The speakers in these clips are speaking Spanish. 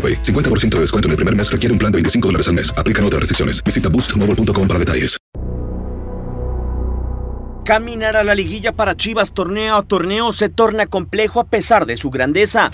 AroPay. 50% de descuento en el primer mes requiere un plan de 25 dólares al mes. Aplican otras restricciones. Visita boostmobile.com para detalles. Caminar a la liguilla para Chivas torneo a torneo se torna complejo a pesar de su grandeza.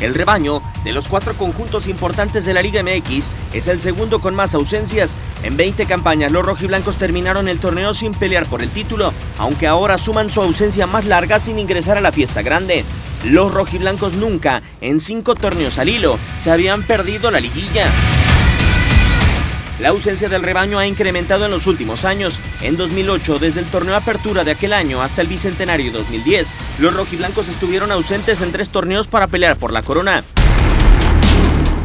El rebaño, de los cuatro conjuntos importantes de la Liga MX, es el segundo con más ausencias. En 20 campañas, los rojiblancos terminaron el torneo sin pelear por el título, aunque ahora suman su ausencia más larga sin ingresar a la fiesta grande. Los rojiblancos nunca, en cinco torneos al hilo, se habían perdido la liguilla. La ausencia del rebaño ha incrementado en los últimos años. En 2008, desde el torneo Apertura de aquel año hasta el Bicentenario 2010, los rojiblancos estuvieron ausentes en tres torneos para pelear por la corona.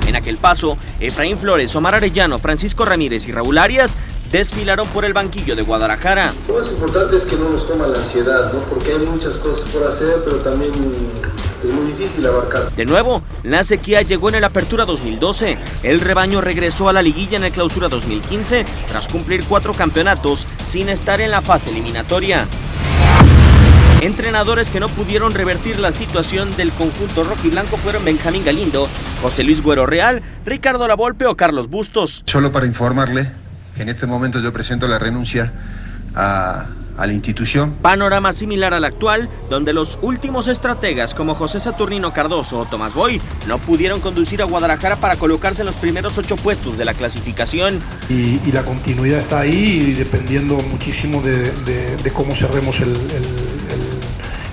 En aquel paso, Efraín Flores, Omar Arellano, Francisco Ramírez y Raúl Arias desfilaron por el banquillo de Guadalajara. Lo más importante es que no nos toma la ansiedad, ¿no? Porque hay muchas cosas por hacer, pero también es muy difícil abarcar. De nuevo, la sequía llegó en el Apertura 2012. El rebaño regresó a la liguilla en el Clausura 2015 tras cumplir cuatro campeonatos sin estar en la fase eliminatoria. Entrenadores que no pudieron revertir la situación del conjunto rojiblanco fueron Benjamín Galindo, José Luis Güero Real, Ricardo Lavolpe o Carlos Bustos. Solo para informarle que en este momento yo presento la renuncia a, a la institución. Panorama similar al actual, donde los últimos estrategas como José Saturnino Cardoso o Tomás Boy no pudieron conducir a Guadalajara para colocarse en los primeros ocho puestos de la clasificación. Y, y la continuidad está ahí y dependiendo muchísimo de, de- de cómo cerremos el, el- el-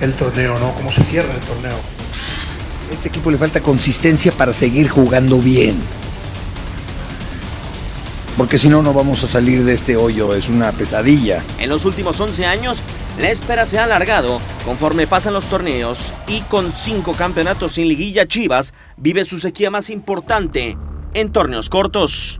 el torneo, ¿no? Cómo se cierra el torneo. A este equipo le falta consistencia para seguir jugando bien. Porque si no, no vamos a salir de este hoyo. Es una pesadilla. En los últimos 11 años, la espera se ha alargado conforme pasan los torneos y con cinco campeonatos sin liguilla Chivas vive su sequía más importante en torneos cortos.